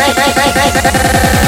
はいはいはい。